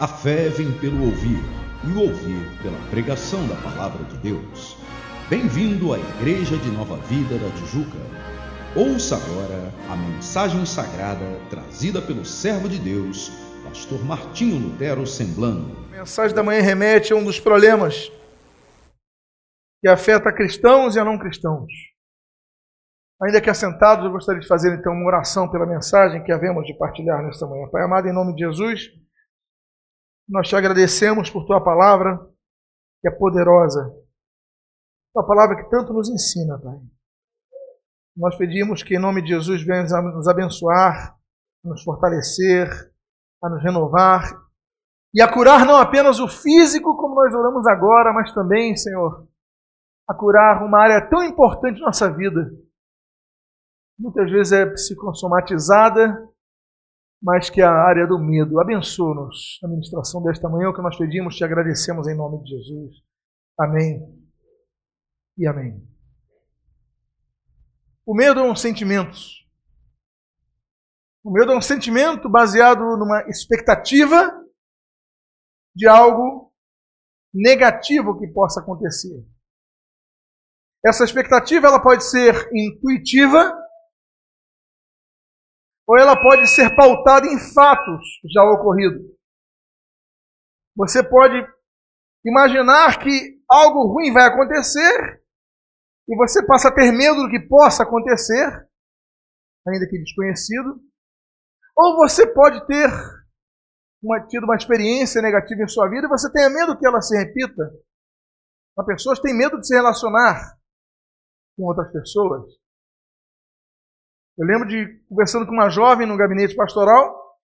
A fé vem pelo ouvir, e o ouvir pela pregação da palavra de Deus. Bem-vindo à Igreja de Nova Vida da Tijuca. Ouça agora a mensagem sagrada trazida pelo servo de Deus, pastor Martinho Lutero Semblano. A mensagem da manhã remete a um dos problemas que afeta cristãos e a não cristãos. Ainda que assentados, eu gostaria de fazer então uma oração pela mensagem que havemos de partilhar nesta manhã. Pai amado, em nome de Jesus, nós te agradecemos por tua palavra, que é poderosa. Tua palavra que tanto nos ensina, Pai. Nós pedimos que, em nome de Jesus, venha nos abençoar, nos fortalecer, a nos renovar e a curar não apenas o físico, como nós oramos agora, mas também, Senhor, a curar uma área tão importante de nossa vida. Muitas vezes é psicossomatizada, mas que a área do medo. Abençoa-nos na ministração desta manhã, o que nós pedimos, te agradecemos em nome de Jesus. Amém e amém. O medo é um sentimento. O medo é um sentimento baseado numa expectativa de algo negativo que possa acontecer. Essa expectativa ela pode ser intuitiva ou ela pode ser pautada em fatos já ocorridos. Você pode imaginar que algo ruim vai acontecer e você passa a ter medo do que possa acontecer, ainda que desconhecido. Ou você pode ter uma, tido uma experiência negativa em sua vida e você tenha medo que ela se repita. As pessoas têm medo de se relacionar com outras pessoas. Eu lembro de conversando com uma jovem no gabinete pastoral.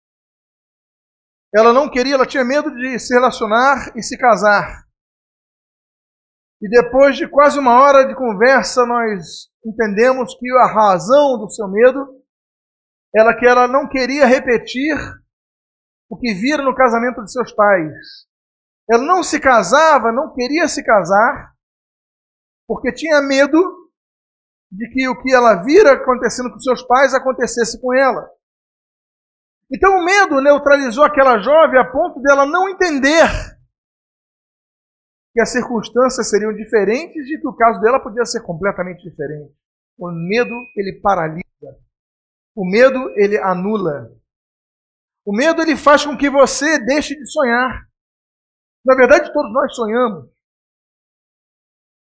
Ela não queria, ela tinha medo de se relacionar e se casar. E depois de quase uma hora de conversa, nós entendemos que a razão do seu medo era que ela não queria repetir o que vira no casamento de seus pais. Ela não se casava, não queria se casar, porque tinha medo de que o que ela vira acontecendo com seus pais acontecesse com ela. Então o medo neutralizou aquela jovem a ponto dela não entender que as circunstâncias seriam diferentes e que o caso dela podia ser completamente diferente. O medo ele paralisa. O medo ele anula. O medo ele faz com que você deixe de sonhar. Na verdade, todos nós sonhamos.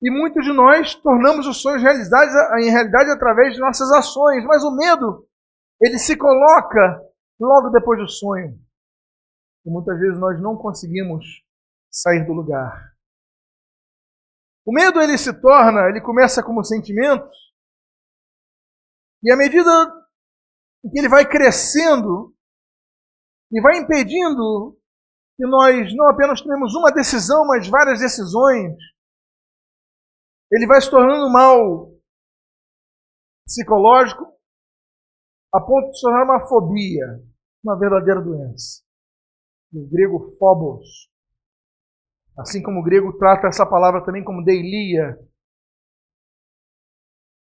E muitos de nós tornamos os sonhos realidade, em realidade através de nossas ações. Mas o medo, ele se coloca logo depois do sonho. E muitas vezes nós não conseguimos sair do lugar. O medo ele se torna, ele começa como sentimento, e à medida que ele vai crescendo e vai impedindo que nós não apenas tenhamos uma decisão, mas várias decisões, ele vai se tornando mal psicológico a ponto de se tornar uma fobia, uma verdadeira doença. O grego phobos. Assim como o grego trata essa palavra também como deilia.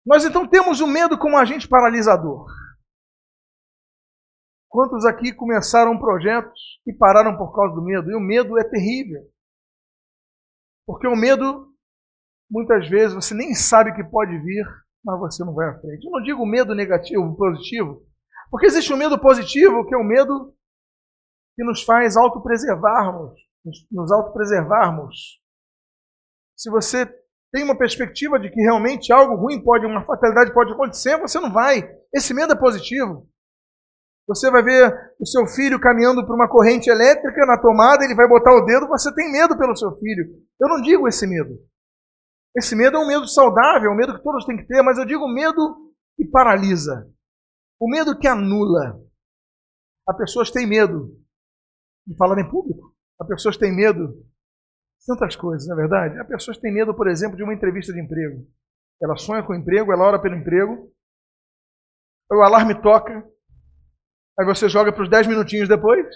Nós então temos o medo como agente paralisador. Quantos aqui começaram projetos e pararam por causa do medo? E o medo é terrível. Porque o medo muitas vezes você nem sabe que pode vir, mas você não vai à frente. Eu não digo medo negativo, positivo, porque existe um medo positivo, que é o um medo que nos faz autopreservarmos, nos autopreservarmos. Se você tem uma perspectiva de que realmente algo ruim pode, uma fatalidade pode acontecer, você não vai. Esse medo é positivo. Você vai ver o seu filho caminhando por uma corrente elétrica na tomada, ele vai botar o dedo, você tem medo pelo seu filho. Eu não digo esse medo. Esse medo é um medo saudável, é um medo que todos têm que ter, mas eu digo medo que paralisa. O medo que anula. As pessoas têm medo de falar em público. As pessoas têm medo de tantas coisas, não é verdade? As pessoas têm medo, por exemplo, de uma entrevista de emprego. Ela sonha com o emprego, ela ora pelo emprego, o alarme toca, aí você joga para os 10 minutinhos depois,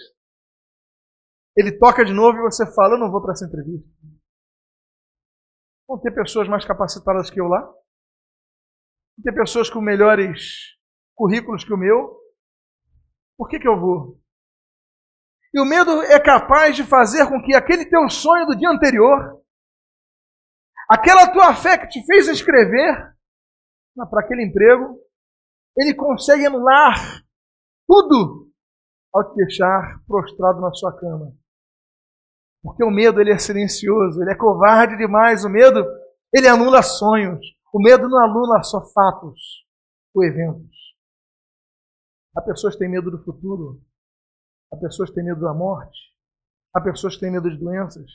ele toca de novo e você fala: Eu não vou para essa entrevista. Vão ter pessoas mais capacitadas que eu lá. Vão ter pessoas com melhores currículos que o meu. Por que, que eu vou? E o medo é capaz de fazer com que aquele teu sonho do dia anterior, aquela tua fé que te fez escrever para aquele emprego, ele consegue anular tudo ao te deixar prostrado na sua cama. Porque o medo ele é silencioso, ele é covarde demais. O medo ele anula sonhos. O medo não anula só fatos ou eventos. Há pessoas que têm medo do futuro. Há pessoas que têm medo da morte. Há pessoas que têm medo de doenças.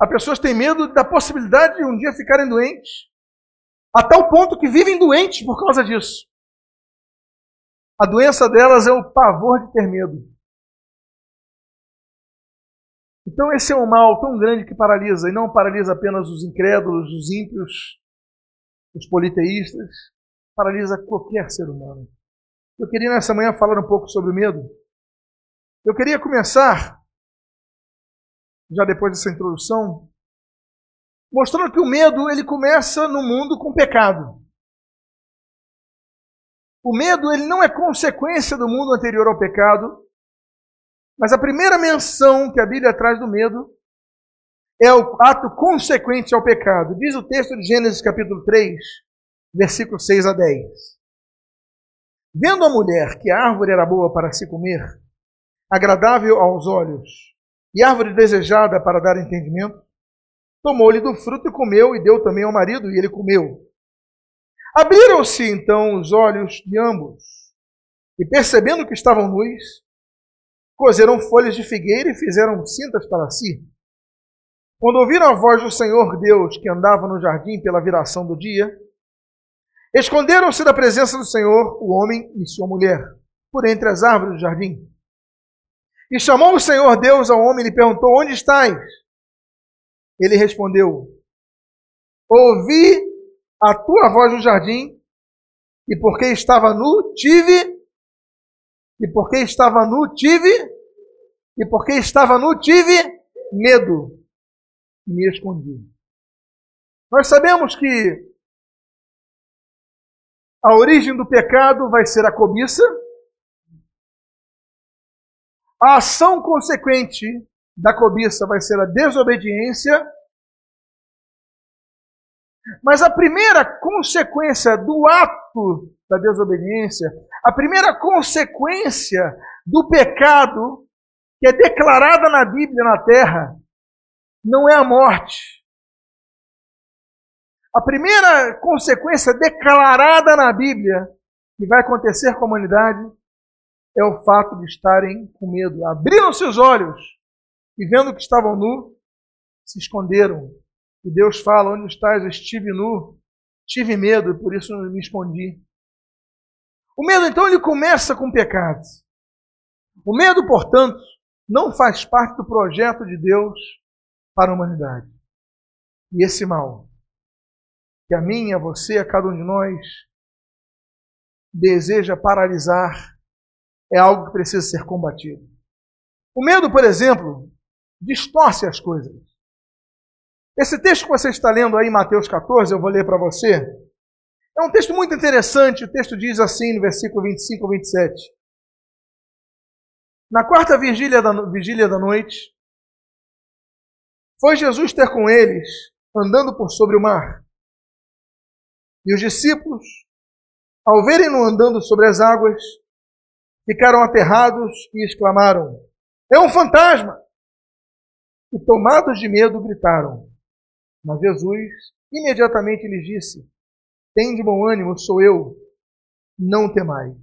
Há pessoas que têm medo da possibilidade de um dia ficarem doentes. A tal ponto que vivem doentes por causa disso. A doença delas é o pavor de ter medo. Então, esse é um mal tão grande que paralisa, e não paralisa apenas os incrédulos, os ímpios, os politeístas, paralisa qualquer ser humano. Eu queria nessa manhã falar um pouco sobre o medo. Eu queria começar, já depois dessa introdução, mostrando que o medo ele começa no mundo com pecado. O medo ele não é consequência do mundo anterior ao pecado, mas a primeira menção que a Bíblia traz do medo é o ato consequente ao pecado. Diz o texto de Gênesis capítulo 3, versículos 6 a 10. Vendo a mulher que a árvore era boa para se comer, agradável aos olhos, e árvore desejada para dar entendimento, tomou-lhe do fruto e comeu, e deu também ao marido, e ele comeu. Abriram-se então os olhos de ambos, e percebendo que estavam nus, cozeram folhas de figueira e fizeram cintas para si. Quando ouviram a voz do Senhor Deus que andava no jardim pela viração do dia, esconderam-se da presença do Senhor o homem e sua mulher, por entre as árvores do jardim. E chamou o Senhor Deus ao homem e lhe perguntou: Onde estás? Ele respondeu: Ouvi a tua voz no jardim, e porque estava nu, tive e porque estava nu, tive. E porque estava nu, tive medo. Me escondi. Nós sabemos que a origem do pecado vai ser a cobiça. A ação consequente da cobiça vai ser a desobediência. Mas a primeira consequência do ato da desobediência, a primeira consequência do pecado que é declarada na Bíblia na terra, não é a morte. A primeira consequência declarada na Bíblia que vai acontecer com a humanidade é o fato de estarem com medo. Abriram seus olhos e, vendo que estavam nu, se esconderam. E Deus fala: Onde estás? Estive nu, tive medo e por isso me escondi. O medo, então, ele começa com pecados. O medo, portanto, não faz parte do projeto de Deus para a humanidade. E esse mal, que a mim, a você, a cada um de nós, deseja paralisar, é algo que precisa ser combatido. O medo, por exemplo, distorce as coisas. Esse texto que você está lendo aí, Mateus 14, eu vou ler para você. É um texto muito interessante. O texto diz assim no versículo 25 ao 27. Na quarta vigília da, vigília da noite, foi Jesus ter com eles, andando por sobre o mar. E os discípulos, ao verem-no andando sobre as águas, ficaram aterrados e exclamaram: É um fantasma! E tomados de medo, gritaram. Mas Jesus imediatamente lhes disse: tem de bom ânimo, sou eu, não temais.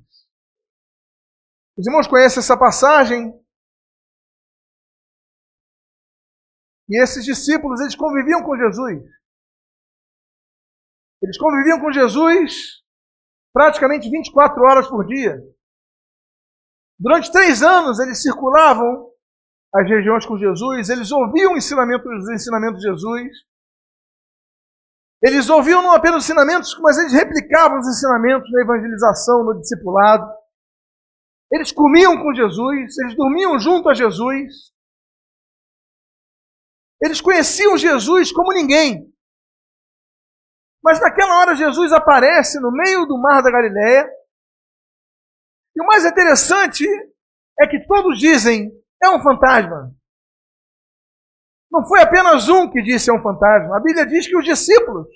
Os irmãos conhecem essa passagem? E esses discípulos, eles conviviam com Jesus. Eles conviviam com Jesus praticamente 24 horas por dia. Durante três anos, eles circulavam as regiões com Jesus, eles ouviam os ensinamentos de Jesus, eles ouviam não apenas os ensinamentos, mas eles replicavam os ensinamentos na evangelização, no discipulado. Eles comiam com Jesus, eles dormiam junto a Jesus. Eles conheciam Jesus como ninguém. Mas naquela hora Jesus aparece no meio do mar da Galiléia. E o mais interessante é que todos dizem: é um fantasma. Não foi apenas um que disse é um fantasma. A Bíblia diz que os discípulos,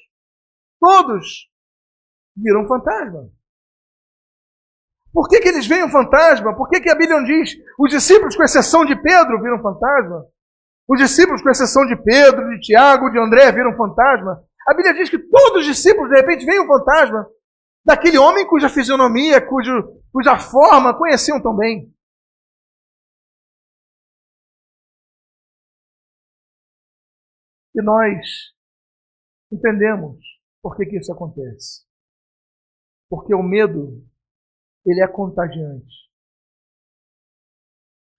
todos, viram um fantasma. Por que, que eles veem um fantasma? Por que, que a Bíblia não diz os discípulos, com exceção de Pedro, viram um fantasma? Os discípulos, com exceção de Pedro, de Tiago, de André, viram um fantasma? A Bíblia diz que todos os discípulos, de repente, veem um fantasma daquele homem cuja fisionomia, cujo, cuja forma conheciam tão bem. E nós entendemos por que, que isso acontece. Porque o medo, ele é contagiante.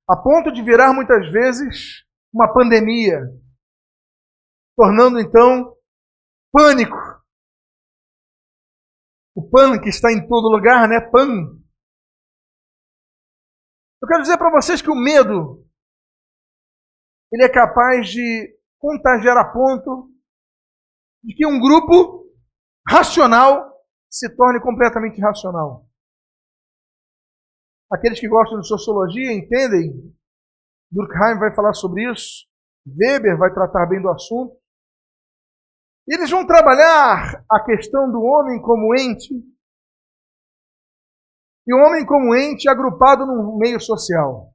A ponto de virar muitas vezes uma pandemia, tornando então pânico. O que está em todo lugar, né? Pan. Eu quero dizer para vocês que o medo ele é capaz de contagiar a ponto de que um grupo racional se torne completamente irracional. Aqueles que gostam de sociologia entendem. Durkheim vai falar sobre isso. Weber vai tratar bem do assunto. Eles vão trabalhar a questão do homem como ente. E o homem como ente agrupado num meio social.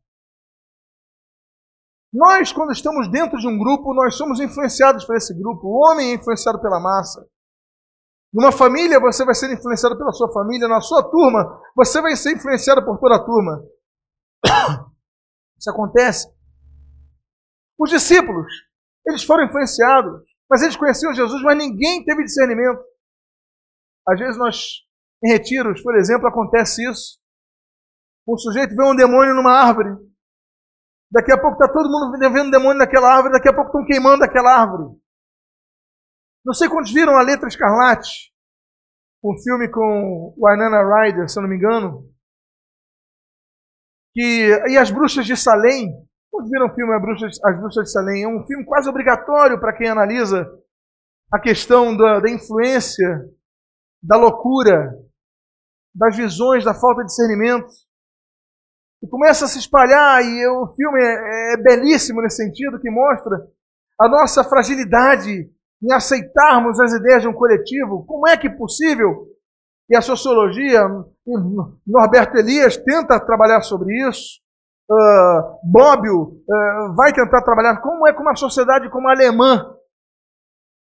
Nós, quando estamos dentro de um grupo, nós somos influenciados por esse grupo. O homem é influenciado pela massa. Numa família, você vai ser influenciado pela sua família. Na sua turma, você vai ser influenciado por toda a turma. Isso acontece. Os discípulos, eles foram influenciados, mas eles conheciam Jesus, mas ninguém teve discernimento. Às vezes nós, em retiros, por exemplo, acontece isso. Um sujeito vê um demônio numa árvore. Daqui a pouco está todo mundo vendo demônio naquela árvore, daqui a pouco estão queimando aquela árvore. Não sei quantos viram a Letra Escarlate, um filme com o Arnana Ryder, se eu não me engano. Que, e as Bruxas de Salem. Quantos viram o filme As Bruxas, as Bruxas de Salem? É um filme quase obrigatório para quem analisa a questão da, da influência, da loucura, das visões, da falta de discernimento e começa a se espalhar, e o filme é, é belíssimo nesse sentido, que mostra a nossa fragilidade em aceitarmos as ideias de um coletivo. Como é que é possível? E a sociologia, Norberto Elias tenta trabalhar sobre isso. Uh, Bobbio uh, vai tentar trabalhar como é com uma sociedade como a alemã,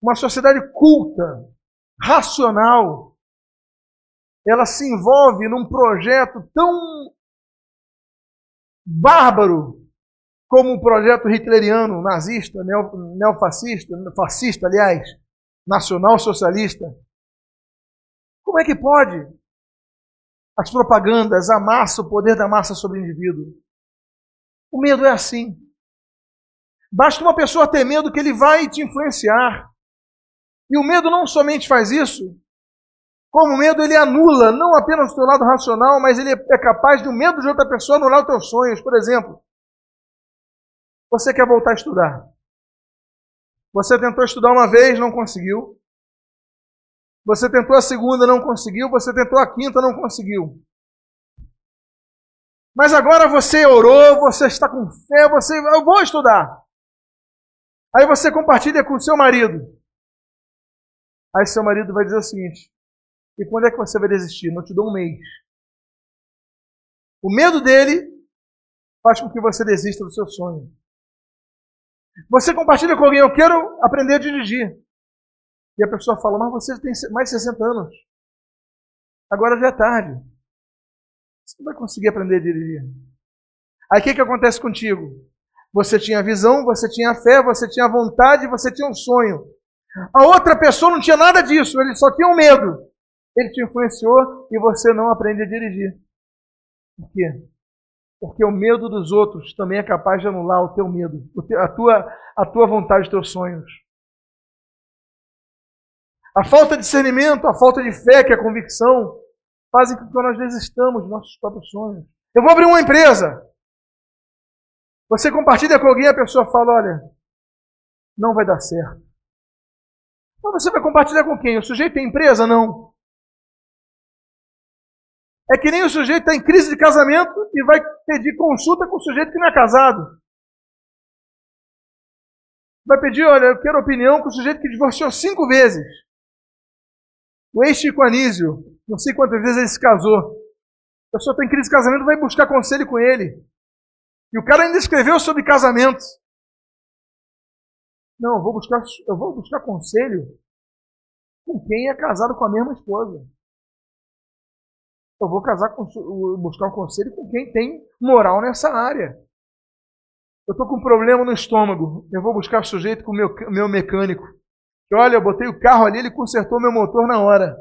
uma sociedade culta, racional. Ela se envolve num projeto tão bárbaro como o projeto hitleriano, nazista, neofascista, fascista, aliás, nacional socialista. Como é que pode? As propagandas, a massa, o poder da massa sobre o indivíduo. O medo é assim. Basta uma pessoa ter medo que ele vai te influenciar. E o medo não somente faz isso, como o medo ele anula não apenas o teu lado racional, mas ele é capaz de o medo de outra pessoa anular os teus sonhos. Por exemplo, você quer voltar a estudar. Você tentou estudar uma vez, não conseguiu. Você tentou a segunda, não conseguiu. Você tentou a quinta, não conseguiu. Mas agora você orou, você está com fé, você, eu vou estudar. Aí você compartilha com seu marido. Aí seu marido vai dizer o seguinte: e quando é que você vai desistir? Não te dou um mês. O medo dele faz com que você desista do seu sonho. Você compartilha com alguém, eu quero aprender a dirigir. E a pessoa fala, mas você tem mais de 60 anos. Agora já é tarde. Você não vai conseguir aprender a dirigir. Aí o que, que acontece contigo? Você tinha visão, você tinha fé, você tinha vontade, você tinha um sonho. A outra pessoa não tinha nada disso, ele só tinha um medo. Ele te influenciou e você não aprende a dirigir. Por quê? Porque o medo dos outros também é capaz de anular o teu medo, a tua, a tua vontade, os teus sonhos. A falta de discernimento, a falta de fé, que é a convicção, fazem com que nós desistamos dos nossos próprios sonhos. Eu vou abrir uma empresa. Você compartilha com alguém, a pessoa fala: olha, não vai dar certo. Mas você vai compartilhar com quem? O sujeito tem empresa? Não. É que nem o sujeito está em crise de casamento e vai pedir consulta com o sujeito que não é casado. Vai pedir, olha, eu quero opinião com o sujeito que divorciou cinco vezes. O ex-Chico Anísio, não sei quantas vezes ele se casou. A pessoa está em crise de casamento, vai buscar conselho com ele. E o cara ainda escreveu sobre casamento. Não, eu vou buscar, eu vou buscar conselho com quem é casado com a mesma esposa. Eu vou casar com, buscar um conselho com quem tem moral nessa área. Eu estou com um problema no estômago. Eu vou buscar sujeito com o meu, meu mecânico. Olha, eu botei o carro ali, ele consertou meu motor na hora.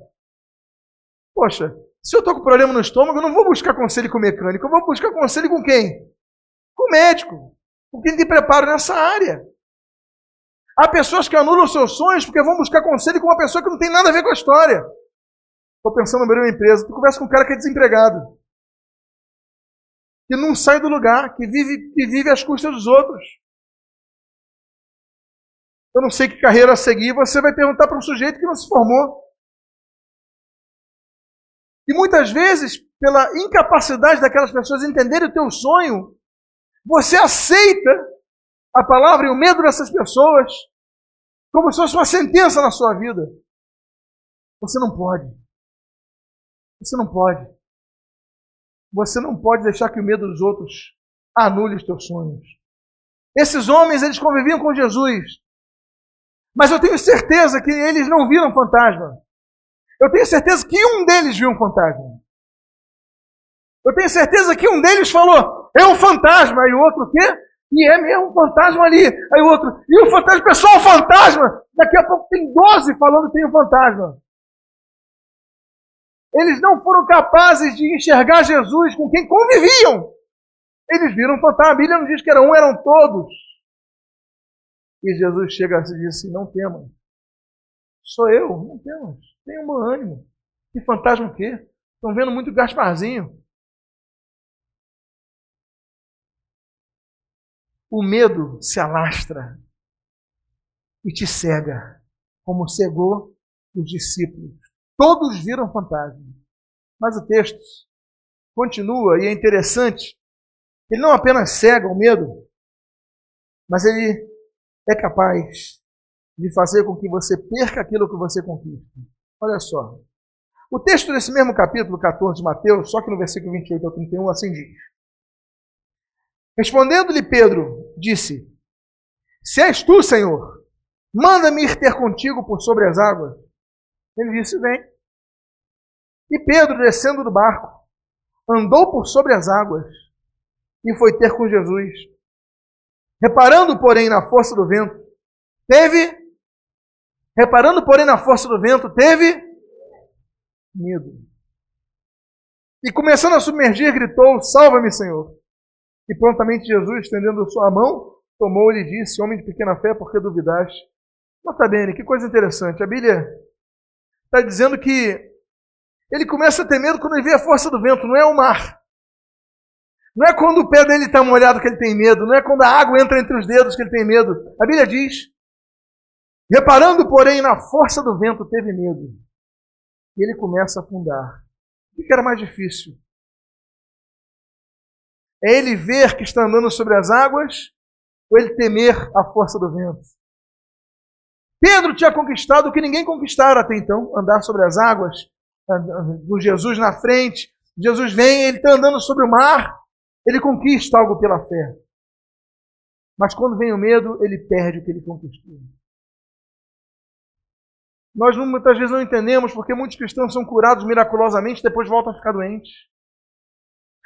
Poxa, se eu estou com problema no estômago, eu não vou buscar conselho com o mecânico. Eu vou buscar conselho com quem? Com o médico. Com quem tem preparo nessa área. Há pessoas que anulam seus sonhos porque vão buscar conselho com uma pessoa que não tem nada a ver com a história. Estou pensando em abrir uma empresa. Tu conversa com um cara que é desempregado. Que não sai do lugar, que vive, que vive às custas dos outros. Eu não sei que carreira seguir, você vai perguntar para um sujeito que não se formou. E muitas vezes, pela incapacidade daquelas pessoas entenderem o teu sonho, você aceita a palavra e o medo dessas pessoas como se fosse uma sentença na sua vida. Você não pode. Você não pode. Você não pode deixar que o medo dos outros anule os teus sonhos. Esses homens, eles conviviam com Jesus. Mas eu tenho certeza que eles não viram fantasma. Eu tenho certeza que um deles viu um fantasma. Eu tenho certeza que um deles falou, é um fantasma, e o outro o quê? E é mesmo um fantasma ali. Aí o outro, e o fantasma, pessoal, fantasma! Daqui a pouco tem 12 falando que tem um fantasma. Eles não foram capazes de enxergar Jesus com quem conviviam. Eles viram fantasma. A Bíblia não diz que era um, eram todos. E Jesus chega e diz assim: Não temas. Sou eu, não temas. Tenha um bom ânimo. Que fantasma o quê? Estão vendo muito Gasparzinho. O medo se alastra e te cega, como cegou os discípulos. Todos viram fantasma. Mas o texto continua e é interessante. Ele não apenas cega o medo, mas ele é capaz de fazer com que você perca aquilo que você conquista. Olha só. O texto desse mesmo capítulo 14 de Mateus, só que no versículo 28 ao 31, assim diz: Respondendo-lhe Pedro, disse: Se és tu, Senhor, manda-me ir ter contigo por sobre as águas. Ele disse: Vem. E Pedro, descendo do barco, andou por sobre as águas e foi ter com Jesus. Reparando, porém, na força do vento, teve. Reparando, porém, na força do vento, teve medo. E começando a submergir, gritou: Salva-me, Senhor. E prontamente Jesus, estendendo sua mão, tomou-lhe e disse: Homem de pequena fé, por que duvidaste? Nota bene, que coisa interessante. A Bíblia está dizendo que ele começa a ter medo quando ele vê a força do vento, não é o mar. Não é quando o pé dele está molhado que ele tem medo, não é quando a água entra entre os dedos que ele tem medo. A Bíblia diz: Reparando, porém, na força do vento, teve medo. E ele começa a afundar. O que era mais difícil? É ele ver que está andando sobre as águas ou ele temer a força do vento? Pedro tinha conquistado o que ninguém conquistara até então, andar sobre as águas, com Jesus na frente. Jesus vem, ele está andando sobre o mar, ele conquista algo pela fé. Mas quando vem o medo, ele perde o que ele conquistou. Nós muitas vezes não entendemos porque muitos cristãos são curados miraculosamente e depois voltam a ficar doentes.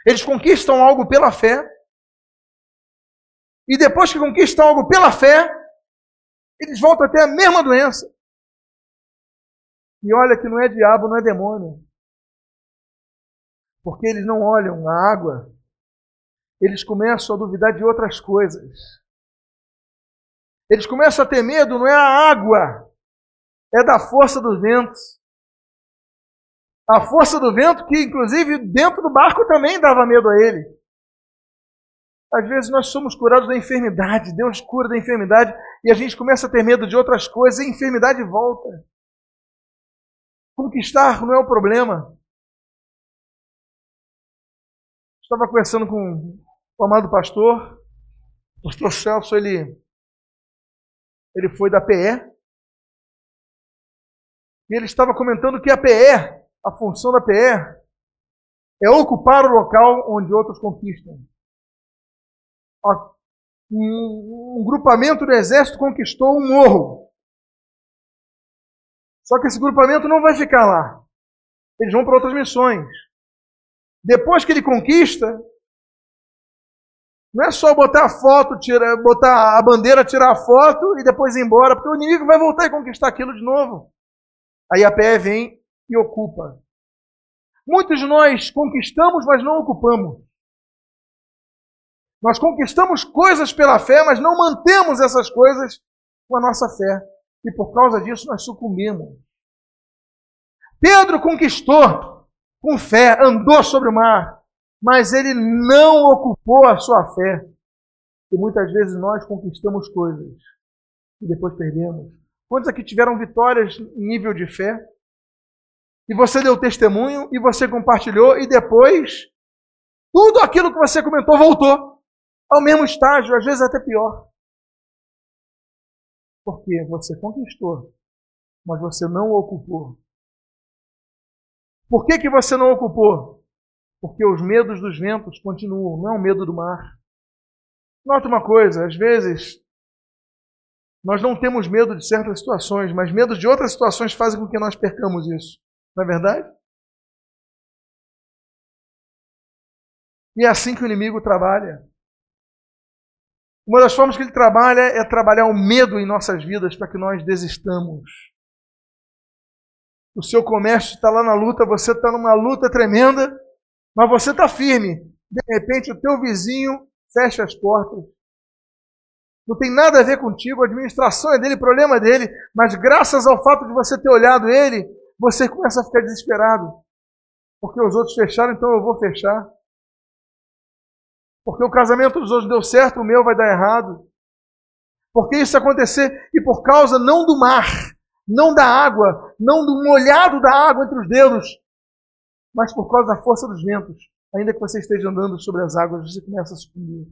Eles conquistam algo pela fé. E depois que conquistam algo pela fé, eles voltam a ter a mesma doença. E olha que não é diabo, não é demônio. Porque eles não olham a água, eles começam a duvidar de outras coisas. Eles começam a ter medo, não é a água, é da força dos ventos. A força do vento, que inclusive dentro do barco também dava medo a ele. Às vezes nós somos curados da enfermidade, Deus cura da enfermidade e a gente começa a ter medo de outras coisas e a enfermidade volta. Conquistar não é o problema. Estava conversando com o amado pastor, o pastor Celso, ele, ele foi da PE, e ele estava comentando que a PE, a função da PE, é ocupar o local onde outros conquistam. Um, um grupamento do exército conquistou um morro. Só que esse grupamento não vai ficar lá. Eles vão para outras missões. Depois que ele conquista, não é só botar a foto, tirar, botar a bandeira, tirar a foto e depois ir embora, porque o inimigo vai voltar e conquistar aquilo de novo. Aí a PE vem e ocupa. Muitos de nós conquistamos, mas não ocupamos. Nós conquistamos coisas pela fé, mas não mantemos essas coisas com a nossa fé. E por causa disso nós sucumbimos. Pedro conquistou com fé, andou sobre o mar, mas ele não ocupou a sua fé. E muitas vezes nós conquistamos coisas e depois perdemos. Quantos aqui tiveram vitórias em nível de fé? E você deu testemunho e você compartilhou e depois tudo aquilo que você comentou voltou ao mesmo estágio, às vezes até pior. Porque você conquistou, mas você não ocupou. Por que, que você não ocupou? Porque os medos dos ventos continuam, não é o medo do mar. Nota uma coisa, às vezes nós não temos medo de certas situações, mas medo de outras situações fazem com que nós percamos isso. Não é verdade? E é assim que o inimigo trabalha. Uma das formas que ele trabalha é trabalhar o medo em nossas vidas para que nós desistamos. O seu comércio está lá na luta, você está numa luta tremenda, mas você está firme. De repente, o teu vizinho fecha as portas. Não tem nada a ver contigo, a administração é dele, o problema é dele, mas graças ao fato de você ter olhado ele, você começa a ficar desesperado. Porque os outros fecharam, então eu vou fechar. Porque o casamento dos outros deu certo, o meu vai dar errado. Porque isso acontecer, e por causa não do mar, não da água, não do molhado da água entre os dedos, mas por causa da força dos ventos. Ainda que você esteja andando sobre as águas, você começa a sucumbir.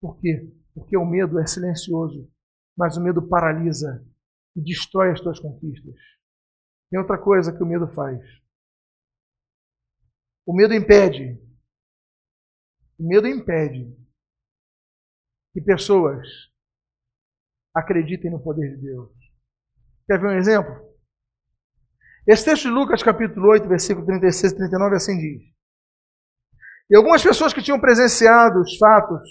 Por quê? Porque o medo é silencioso, mas o medo paralisa e destrói as tuas conquistas. Tem outra coisa que o medo faz. O medo impede. O medo impede que pessoas acreditem no poder de Deus. Quer ver um exemplo? Esse texto de Lucas, capítulo 8, versículo 36 e 39, assim diz. E algumas pessoas que tinham presenciado os fatos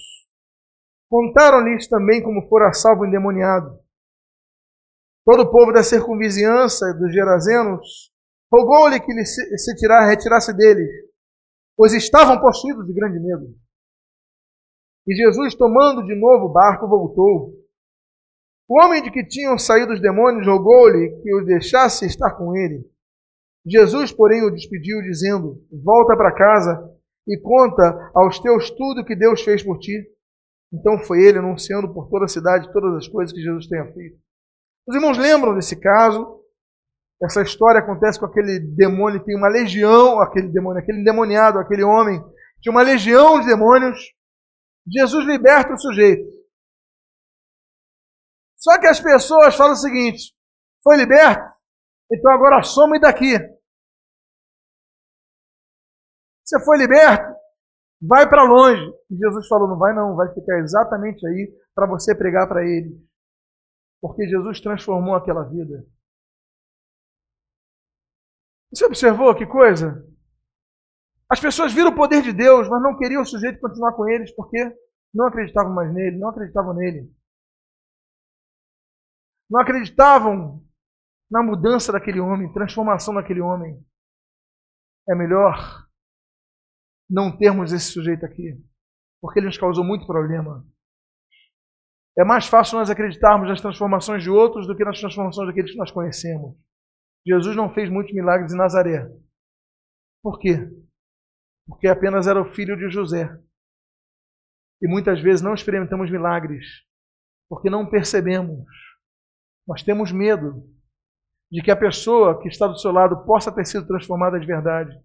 contaram-lhes também como fora salvo o endemoniado. Todo o povo da circunvizinhança dos Gerazenos rogou-lhe que lhe se tirar, retirasse deles, pois estavam possuídos de grande medo. E Jesus, tomando de novo o barco, voltou o homem de que tinham saído os demônios rogou-lhe que o deixasse estar com ele. Jesus, porém, o despediu, dizendo: Volta para casa e conta aos teus tudo que Deus fez por ti. Então foi ele anunciando por toda a cidade todas as coisas que Jesus tenha feito. Os irmãos lembram desse caso? Essa história acontece com aquele demônio, tem uma legião, aquele demônio, aquele endemoniado, aquele homem, tinha uma legião de demônios. Jesus liberta o sujeito. Só que as pessoas falam o seguinte: foi liberto, então agora some daqui. Você foi liberto, vai para longe. E Jesus falou: não vai não, vai ficar exatamente aí para você pregar para ele. Porque Jesus transformou aquela vida. Você observou que coisa? As pessoas viram o poder de Deus, mas não queriam o sujeito continuar com eles porque não acreditavam mais nele, não acreditavam nele não acreditavam na mudança daquele homem, transformação daquele homem. É melhor não termos esse sujeito aqui, porque ele nos causou muito problema. É mais fácil nós acreditarmos nas transformações de outros do que nas transformações daqueles que nós conhecemos. Jesus não fez muitos milagres em Nazaré. Por quê? Porque apenas era o filho de José. E muitas vezes não experimentamos milagres porque não percebemos nós temos medo de que a pessoa que está do seu lado possa ter sido transformada de verdade.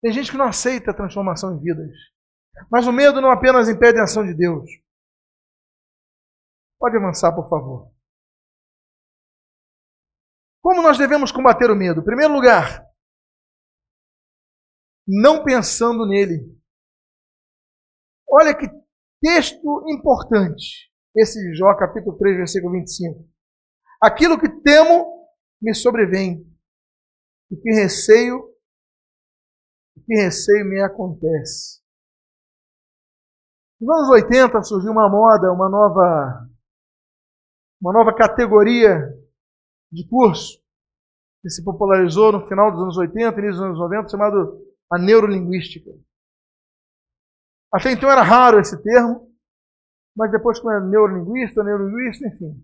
Tem gente que não aceita a transformação em vidas. Mas o medo não apenas impede a ação de Deus. Pode avançar, por favor. Como nós devemos combater o medo? Em primeiro lugar, não pensando nele. Olha que texto importante, esse de Jó, capítulo 3, versículo 25. Aquilo que temo me sobrevém, e que receio, o que receio me acontece. Nos anos 80 surgiu uma moda, uma nova, uma nova categoria de curso que se popularizou no final dos anos 80, início dos anos 90, chamado a neurolinguística. Até então era raro esse termo, mas depois com a neurolinguista, neurolinguista, enfim.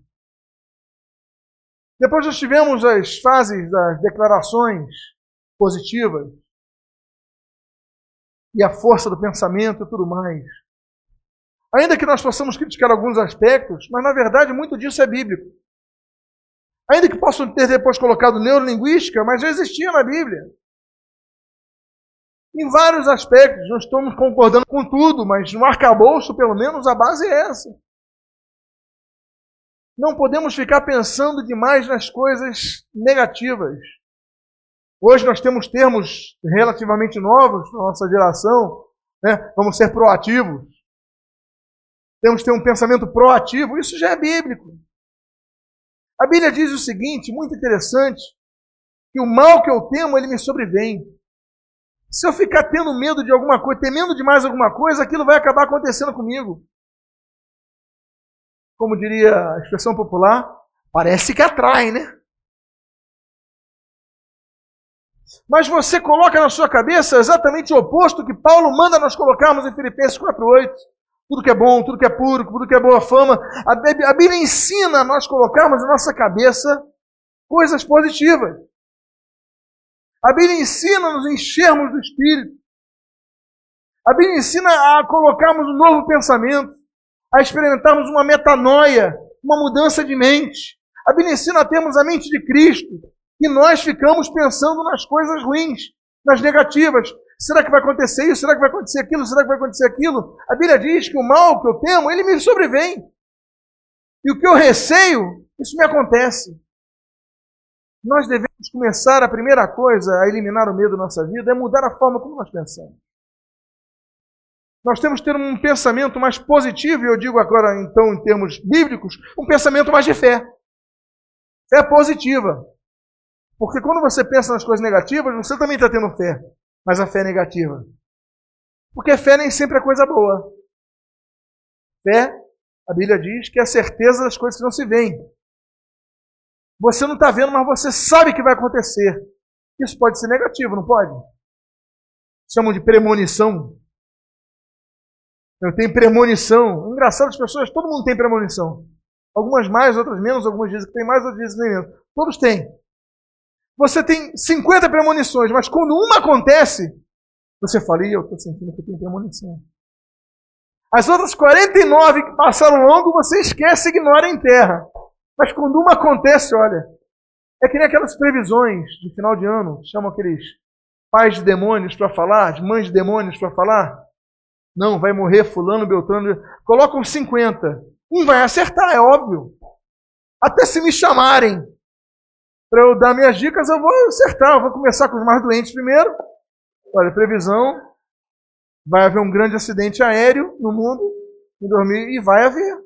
Depois nós tivemos as fases das declarações positivas e a força do pensamento e tudo mais. Ainda que nós possamos criticar alguns aspectos, mas na verdade muito disso é bíblico. Ainda que possam ter depois colocado neurolinguística, mas já existia na Bíblia. Em vários aspectos, não estamos concordando com tudo, mas no arcabouço, pelo menos, a base é essa. Não podemos ficar pensando demais nas coisas negativas. Hoje nós temos termos relativamente novos na nossa geração. Né? Vamos ser proativos. Temos que ter um pensamento proativo. Isso já é bíblico. A Bíblia diz o seguinte, muito interessante, que o mal que eu temo, ele me sobrevém. Se eu ficar tendo medo de alguma coisa, temendo demais alguma coisa, aquilo vai acabar acontecendo comigo. Como diria a expressão popular, parece que atrai, né? Mas você coloca na sua cabeça exatamente o oposto que Paulo manda nós colocarmos em Filipenses 4:8. Tudo que é bom, tudo que é puro, tudo que é boa fama. A Bíblia ensina a nós colocarmos na nossa cabeça coisas positivas. A Bíblia ensina a nos enchermos do Espírito. A Bíblia ensina a colocarmos um novo pensamento, a experimentarmos uma metanoia, uma mudança de mente. A Bíblia ensina a termos a mente de Cristo e nós ficamos pensando nas coisas ruins, nas negativas. Será que vai acontecer isso? Será que vai acontecer aquilo? Será que vai acontecer aquilo? A Bíblia diz que o mal que eu temo, ele me sobrevém. E o que eu receio, isso me acontece. Nós devemos começar, a primeira coisa a eliminar o medo da nossa vida é mudar a forma como nós pensamos. Nós temos que ter um pensamento mais positivo, e eu digo agora, então, em termos bíblicos, um pensamento mais de fé. Fé positiva. Porque quando você pensa nas coisas negativas, você também está tendo fé, mas a fé é negativa. Porque fé nem sempre é coisa boa. Fé, a Bíblia diz, que é a certeza das coisas que não se veem. Você não está vendo, mas você sabe que vai acontecer. Isso pode ser negativo, não pode? Chamam de premonição. Eu tenho premonição. Engraçado, as pessoas, todo mundo tem premonição. Algumas mais, outras menos, algumas dizem que tem mais, outras dizem que tem menos. Todos têm. Você tem 50 premonições, mas quando uma acontece, você fala, eu estou sentindo que tem premonição. As outras 49 que passaram longo, você esquece e ignora em terra. Mas quando uma acontece, olha, é que nem aquelas previsões de final de ano, chamam aqueles pais de demônios para falar, de mães de demônios para falar. Não, vai morrer fulano, beltrano. Colocam 50. Um vai acertar, é óbvio. Até se me chamarem para eu dar minhas dicas, eu vou acertar. Eu vou começar com os mais doentes primeiro. Olha, previsão. Vai haver um grande acidente aéreo no mundo em dormir e vai haver.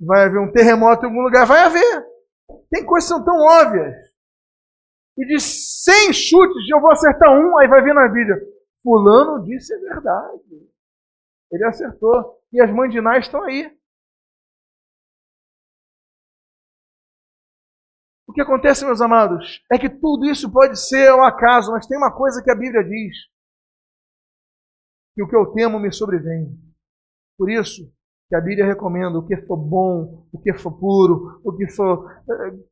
Vai haver um terremoto em algum lugar? Vai haver. Tem coisas que são tão óbvias. E de 100 chutes eu vou acertar um, aí vai vir na Bíblia. Fulano disse a verdade. Ele acertou. E as mandinais estão aí. O que acontece, meus amados, é que tudo isso pode ser ao acaso, mas tem uma coisa que a Bíblia diz: que o que eu temo me sobrevém. Por isso, que a Bíblia recomenda, o que for bom, o que for puro, o que for.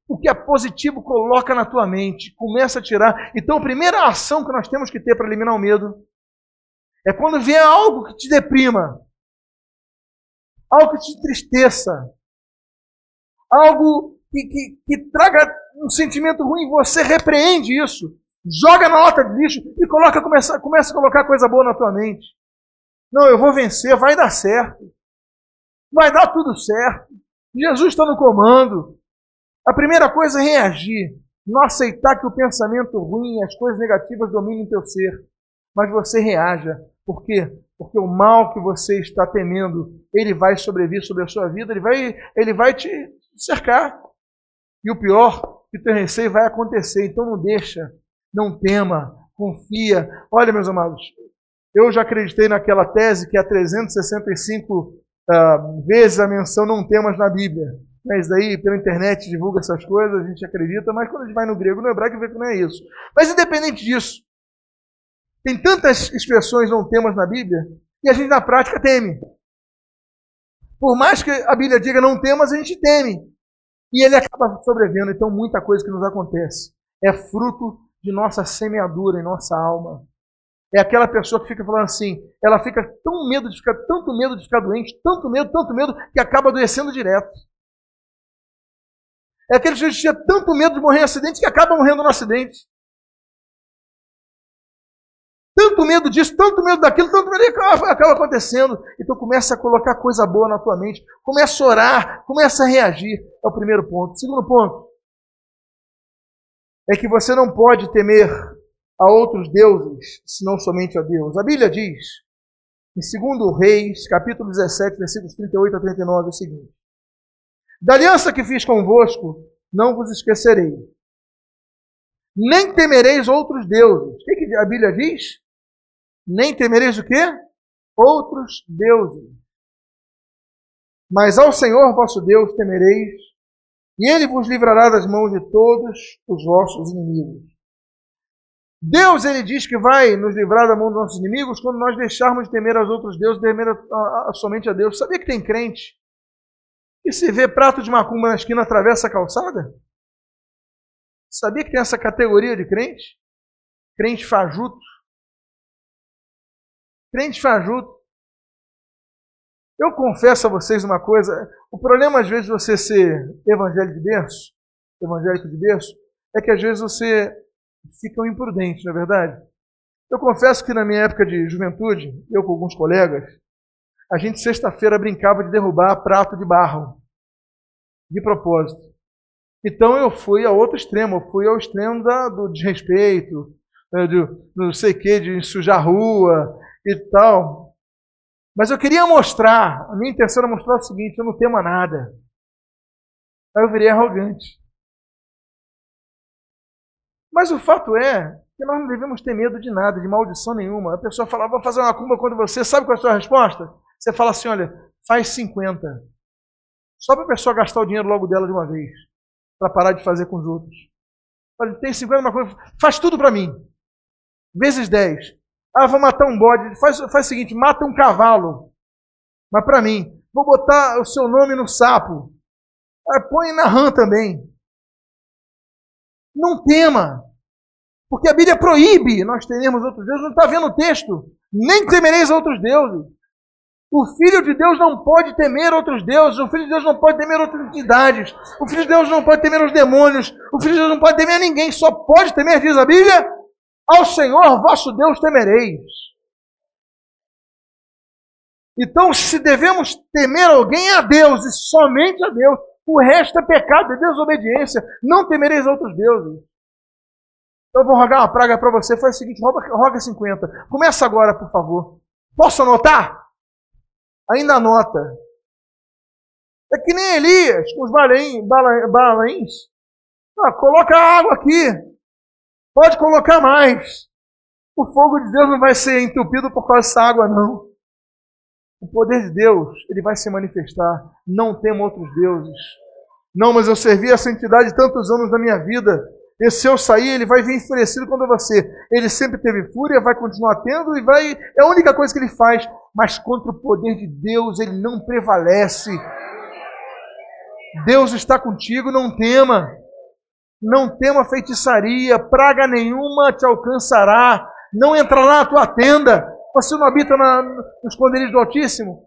O que é positivo, coloca na tua mente, começa a tirar. Então, a primeira ação que nós temos que ter para eliminar o medo é quando vier algo que te deprima, algo que te tristeça, algo que, que, que traga um sentimento ruim, você repreende isso. Joga na lata de lixo e coloca, começa, começa a colocar coisa boa na tua mente. Não, eu vou vencer, vai dar certo. Vai dar tudo certo. Jesus está no comando. A primeira coisa é reagir. Não aceitar que o pensamento ruim, as coisas negativas dominem teu ser. Mas você reaja. Por quê? Porque o mal que você está temendo, ele vai sobreviver sobre a sua vida, ele vai, ele vai te cercar. E o pior, que teu receio vai acontecer. Então não deixa, não tema, confia. Olha, meus amados, eu já acreditei naquela tese que há 365 uh, vezes a menção não temas na Bíblia. Mas daí, pela internet, divulga essas coisas, a gente acredita, mas quando a gente vai no grego, no hebraico, vê que não é isso. Mas independente disso, tem tantas expressões não temas na Bíblia, e a gente na prática teme. Por mais que a Bíblia diga não temas, a gente teme. E ele acaba sobrevivendo. Então, muita coisa que nos acontece é fruto de nossa semeadura em nossa alma. É aquela pessoa que fica falando assim, ela fica tão medo de ficar, tanto medo de ficar doente, tanto medo, tanto medo, que acaba adoecendo direto. É aquele que tinha tanto medo de morrer em acidente que acaba morrendo no acidente. Tanto medo disso, tanto medo daquilo, tanto medo que acaba acontecendo. Então começa a colocar coisa boa na tua mente, começa a orar, começa a reagir. É o primeiro ponto. Segundo ponto é que você não pode temer a outros deuses, senão somente a Deus. A Bíblia diz, em 2 Reis, capítulo 17, versículos 38 a 39, o seguinte: Da aliança que fiz convosco, não vos esquecerei, nem temereis outros deuses. O que a Bíblia diz? Nem temereis o quê? Outros deuses. Mas ao Senhor vosso Deus temereis, e ele vos livrará das mãos de todos os vossos inimigos. Deus, ele diz que vai nos livrar da mão dos nossos inimigos quando nós deixarmos de temer aos outros deuses, temer a, a, a, somente a Deus. Sabia que tem crente que se vê prato de macumba na esquina atravessa a calçada? Sabia que tem essa categoria de crente? Crente fajuto. Crente fajuto. Eu confesso a vocês uma coisa: o problema, às vezes, de você ser evangélico de berço, evangélico de berço, é que às vezes você ficam imprudentes, não é verdade? Eu confesso que na minha época de juventude, eu com alguns colegas, a gente sexta-feira brincava de derrubar prato de barro, de propósito. Então eu fui ao outro extremo, eu fui ao extremo da, do desrespeito, né, do não sei o que, de sujar a rua e tal. Mas eu queria mostrar, a minha intenção era mostrar o seguinte: eu não temo nada. Aí eu virei arrogante. Mas o fato é que nós não devemos ter medo de nada, de maldição nenhuma. A pessoa fala, vou fazer uma cumba quando você. Sabe qual é a sua resposta? Você fala assim: olha, faz 50. Só para a pessoa gastar o dinheiro logo dela de uma vez. Para parar de fazer com os outros. Olha, tem 50 uma coisa, faz tudo para mim. Vezes 10. Ah, vou matar um bode. Faz, faz o seguinte: mata um cavalo. Mas para mim. Vou botar o seu nome no sapo. Ah, põe na rã também. Não tema. Porque a Bíblia proíbe nós teremos outros deuses. Não está vendo o texto? Nem temereis outros deuses. O Filho de Deus não pode temer outros deuses. O Filho de Deus não pode temer outras entidades. O Filho de Deus não pode temer os demônios. O Filho de Deus não pode temer ninguém. Só pode temer, diz a Bíblia, ao Senhor vosso Deus temereis. Então, se devemos temer alguém, é a Deus e somente a Deus. O resto é pecado, é desobediência. Não temereis outros deuses. Então eu vou rogar uma praga para você. Faz o seguinte: roga, roga 50. Começa agora, por favor. Posso anotar? Ainda anota. É que nem Elias, com os balaíns. Ah, coloca água aqui. Pode colocar mais. O fogo de Deus não vai ser entupido por causa dessa água, não. O poder de Deus, ele vai se manifestar. Não temo outros deuses. Não, mas eu servi essa entidade tantos anos da minha vida. E se eu sair, ele vai vir enfurecido contra você. Ele sempre teve fúria, vai continuar tendo e vai. É a única coisa que ele faz. Mas contra o poder de Deus, ele não prevalece. Deus está contigo, não tema. Não tema feitiçaria, praga nenhuma te alcançará. Não entrará na tua tenda. Você não habita na, no esconderijo do Altíssimo?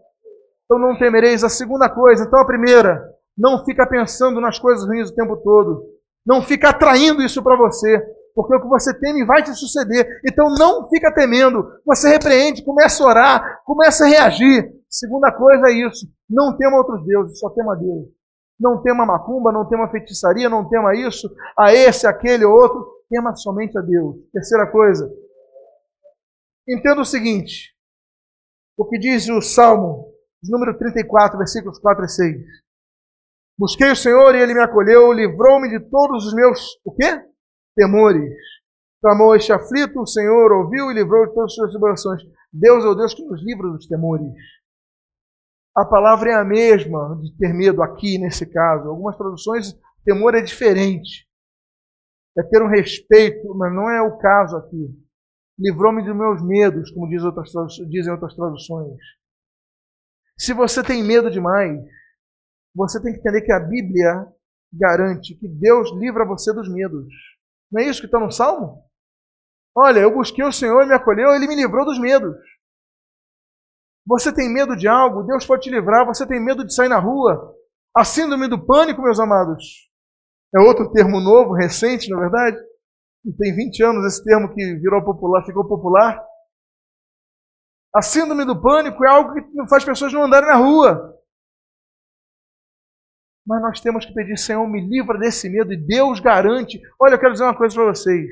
Então não temereis. A segunda coisa, então a primeira, não fica pensando nas coisas ruins o tempo todo. Não fica atraindo isso para você. porque o que você teme vai te suceder. Então não fica temendo. Você repreende, começa a orar, começa a reagir. Segunda coisa é isso: não tema outros deuses, só tema Deus. Não tema macumba, não tema feitiçaria, não tema isso, a esse, aquele ou outro. Tema somente a Deus. Terceira coisa, entenda o seguinte: o que diz o Salmo, número 34, versículos 4 e 6. Busquei o Senhor e ele me acolheu, livrou-me de todos os meus, o quê? Temores. Clamou este aflito, o Senhor ouviu e livrou de todas as suas tribulações. Deus é o Deus que nos livra dos temores. A palavra é a mesma de ter medo aqui, nesse caso. Algumas traduções, temor é diferente. É ter um respeito, mas não é o caso aqui. Livrou-me dos meus medos, como diz outras, dizem outras traduções. Se você tem medo demais, você tem que entender que a Bíblia garante que Deus livra você dos medos. Não é isso que está no Salmo? Olha, eu busquei o Senhor, ele me acolheu, ele me livrou dos medos. Você tem medo de algo, Deus pode te livrar. Você tem medo de sair na rua. A síndrome do pânico, meus amados, é outro termo novo, recente, na verdade. E tem 20 anos esse termo que virou popular, ficou popular. A síndrome do pânico é algo que faz pessoas não andarem na rua. Mas nós temos que pedir, Senhor, me livra desse medo, e Deus garante. Olha, eu quero dizer uma coisa para vocês.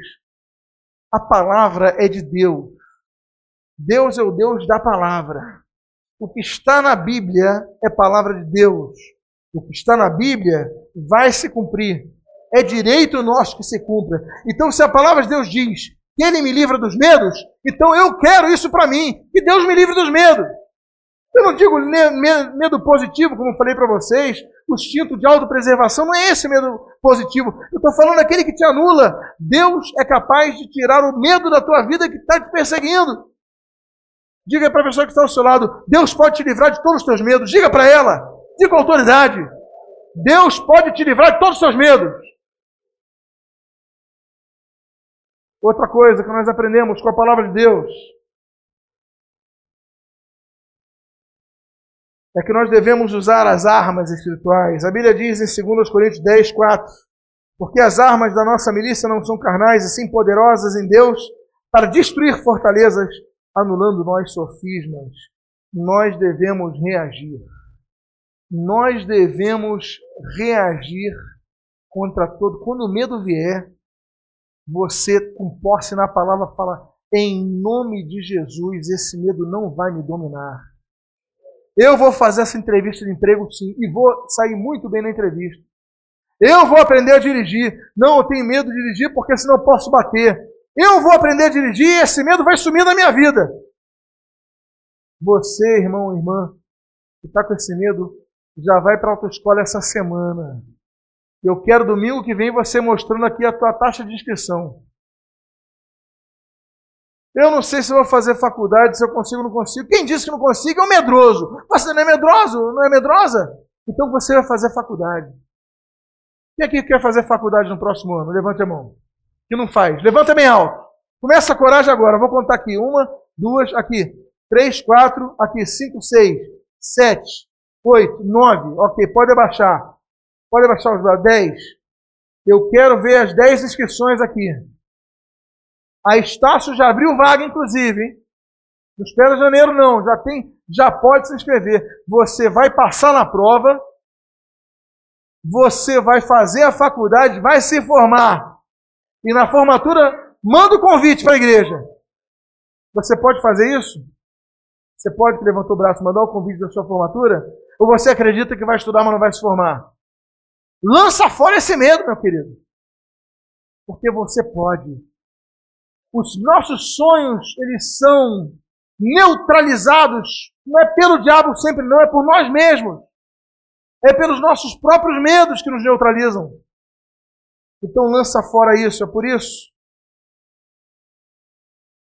A palavra é de Deus. Deus é o Deus da palavra. O que está na Bíblia é palavra de Deus. O que está na Bíblia vai se cumprir. É direito nosso que se cumpra. Então, se a palavra de Deus diz que Ele me livra dos medos, então eu quero isso para mim. Que Deus me livre dos medos. Eu não digo medo positivo, como falei para vocês, o instinto de autopreservação, não é esse medo positivo. Eu estou falando daquele que te anula. Deus é capaz de tirar o medo da tua vida que está te perseguindo. Diga para a pessoa que está ao seu lado: Deus pode te livrar de todos os teus medos. Diga para ela, diga com autoridade: Deus pode te livrar de todos os seus medos. Outra coisa que nós aprendemos com a palavra de Deus é que nós devemos usar as armas espirituais. A Bíblia diz em 2 Coríntios 10, 4: Porque as armas da nossa milícia não são carnais, e sim poderosas em Deus para destruir fortalezas, anulando nós sofismas. Nós devemos reagir. Nós devemos reagir contra todo. Quando o medo vier, você, com posse na palavra, fala: em nome de Jesus, esse medo não vai me dominar. Eu vou fazer essa entrevista de emprego sim, e vou sair muito bem na entrevista. Eu vou aprender a dirigir. Não, eu tenho medo de dirigir porque senão eu posso bater. Eu vou aprender a dirigir e esse medo vai sumir da minha vida. Você, irmão, irmã, que está com esse medo, já vai para a autoescola essa semana. Eu quero domingo que vem você mostrando aqui a tua taxa de inscrição. Eu não sei se vou fazer faculdade, se eu consigo ou não consigo. Quem disse que não consigo é o medroso. Você não é medroso? Não é medrosa? Então você vai fazer faculdade. Quem aqui quer fazer faculdade no próximo ano? Levante a mão. Que não faz. Levanta bem alto. Começa a coragem agora. Vou contar aqui. Uma, duas, aqui. Três, quatro, aqui. Cinco, seis, sete, oito, nove. Ok, pode abaixar. Pode abaixar os braços. Dez. Eu quero ver as dez inscrições aqui. A Estácio já abriu vaga, inclusive, hein? Não espera janeiro, não. Já tem, já pode se inscrever. Você vai passar na prova, você vai fazer a faculdade, vai se formar. E na formatura, manda o convite para a igreja. Você pode fazer isso? Você pode levantar o braço e mandar o convite da sua formatura? Ou você acredita que vai estudar, mas não vai se formar? Lança fora esse medo, meu querido. Porque você pode. Os nossos sonhos, eles são neutralizados, não é pelo diabo sempre, não, é por nós mesmos. É pelos nossos próprios medos que nos neutralizam. Então lança fora isso, é por isso.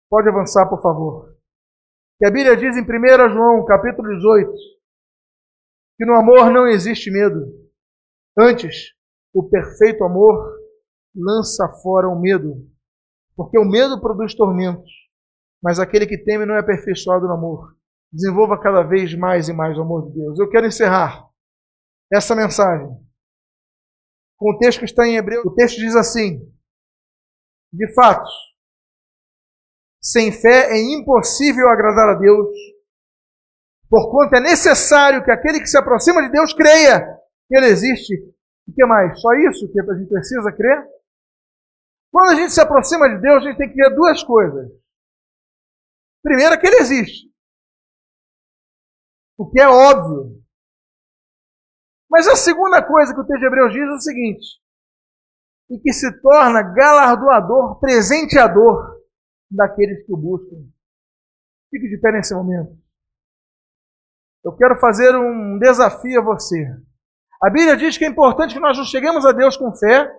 Pode avançar, por favor. Que a Bíblia diz em 1 João, capítulo 18, que no amor não existe medo. Antes, o perfeito amor lança fora o medo, porque o medo produz tormentos, mas aquele que teme não é aperfeiçoado no amor. Desenvolva cada vez mais e mais o amor de Deus. Eu quero encerrar essa mensagem com o texto que está em Hebreu. O texto diz assim: De fato, sem fé é impossível agradar a Deus, porquanto é necessário que aquele que se aproxima de Deus creia que Ele existe. O que mais? Só isso que a gente precisa crer? Quando a gente se aproxima de Deus, a gente tem que ver duas coisas. Primeiro, que Ele existe. O que é óbvio. Mas a segunda coisa que o texto de Hebreus diz é o seguinte: e que se torna galardoador, presenteador daqueles que o buscam. Fique de pé nesse momento. Eu quero fazer um desafio a você. A Bíblia diz que é importante que nós nos cheguemos a Deus com fé,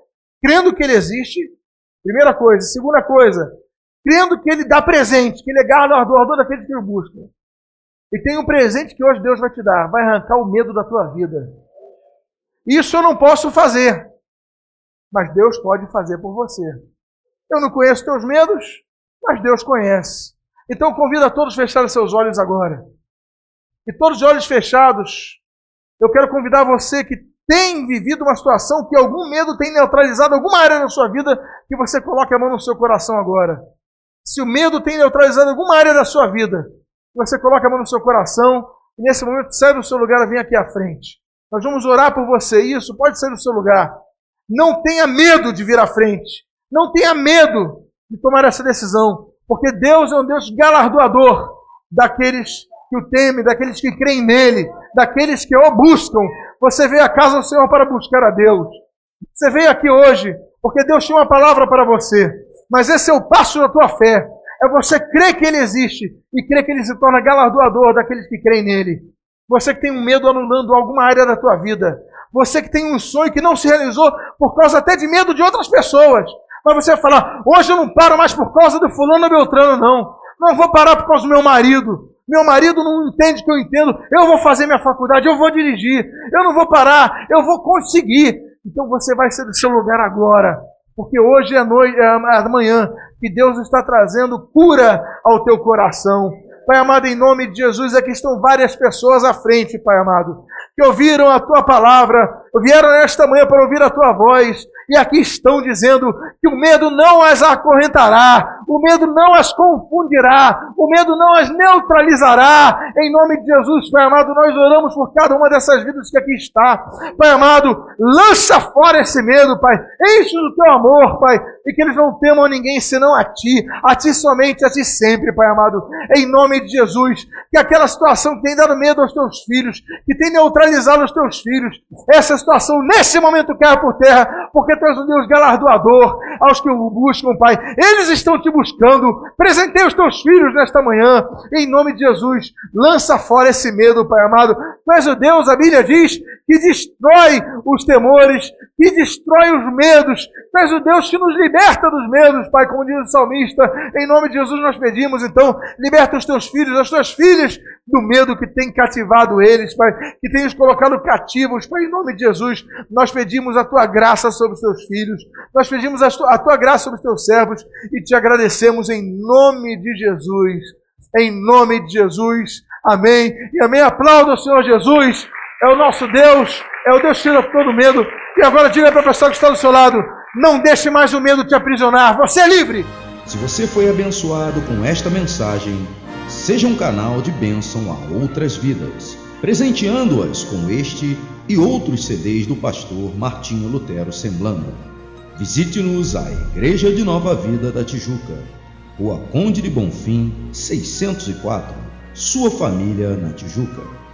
crendo que Ele existe. Primeira coisa. Segunda coisa, crendo que Ele dá presente, que Ele é galardoador daqueles que o buscam. E tem um presente que hoje Deus vai te dar, vai arrancar o medo da tua vida. Isso eu não posso fazer, mas Deus pode fazer por você. Eu não conheço teus medos, mas Deus conhece. Então convido a todos a fecharem seus olhos agora. E todos os olhos fechados, eu quero convidar você que tem vivido uma situação que algum medo tem neutralizado alguma área da sua vida, que você coloque a mão no seu coração agora. Se o medo tem neutralizado alguma área da sua vida, você coloque a mão no seu coração e nesse momento sai do seu lugar e vem aqui à frente. Nós vamos orar por você. Isso pode ser no seu lugar. Não tenha medo de vir à frente. Não tenha medo de tomar essa decisão. Porque Deus é um Deus galardoador daqueles que o temem, daqueles que creem nele, daqueles que o buscam. Você veio à casa do Senhor para buscar a Deus. Você veio aqui hoje porque Deus tinha uma palavra para você. Mas esse é o passo da tua fé. É você crer que Ele existe e crer que Ele se torna galardoador daqueles que creem nele. Você que tem um medo anulando alguma área da tua vida. Você que tem um sonho que não se realizou por causa até de medo de outras pessoas. Mas você vai falar, hoje eu não paro mais por causa do fulano Beltrano, não. Não vou parar por causa do meu marido. Meu marido não entende que eu entendo. Eu vou fazer minha faculdade, eu vou dirigir. Eu não vou parar, eu vou conseguir. Então você vai ser do seu lugar agora. Porque hoje é, noite, é amanhã que Deus está trazendo cura ao teu coração. Pai amado, em nome de Jesus, aqui estão várias pessoas à frente, Pai amado, que ouviram a tua palavra, vieram nesta manhã para ouvir a tua voz, e aqui estão dizendo que o medo não as acorrentará, o medo não as confundirá, o medo não as neutralizará. Em nome de Jesus, Pai amado, nós oramos por cada uma dessas vidas que aqui está. Pai amado, lança fora esse medo, Pai. Enche do teu amor, Pai, e que eles não temam ninguém senão a ti, a ti somente, a ti sempre, Pai amado. Em nome de Jesus, que aquela situação que tem dado medo aos teus filhos, que tem neutralizado os teus filhos, essa situação nesse momento caia por terra, porque tu és um Deus galardoador aos que o buscam, Pai. Eles estão te buscando. Presentei os teus filhos nesta manhã, em nome de Jesus. Lança fora esse medo, Pai amado. Tu o Deus, a Bíblia diz, que destrói os temores, que destrói os medos. Tu o Deus que nos liberta dos medos, Pai, como diz o salmista. Em nome de Jesus nós pedimos, então, liberta os teus filhos, as tuas filhas, do medo que tem cativado eles, Pai, que tem os colocado cativos, Pai, em nome de Jesus, nós pedimos a tua graça sobre os teus filhos, nós pedimos a tua, a tua graça sobre os teus servos e te agradecemos em nome de Jesus, em nome de Jesus, amém. E amém. Aplauda o Senhor Jesus, é o nosso Deus, é o Deus que tira todo medo. E agora diga para a pessoa que está do seu lado: não deixe mais o medo te aprisionar, você é livre. Se você foi abençoado com esta mensagem, seja um canal de bênção a outras vidas, presenteando-as com este e outros CDs do pastor Martinho Lutero Semblando. Visite-nos à Igreja de Nova Vida da Tijuca, Rua Conde de Bonfim, 604, sua família na Tijuca.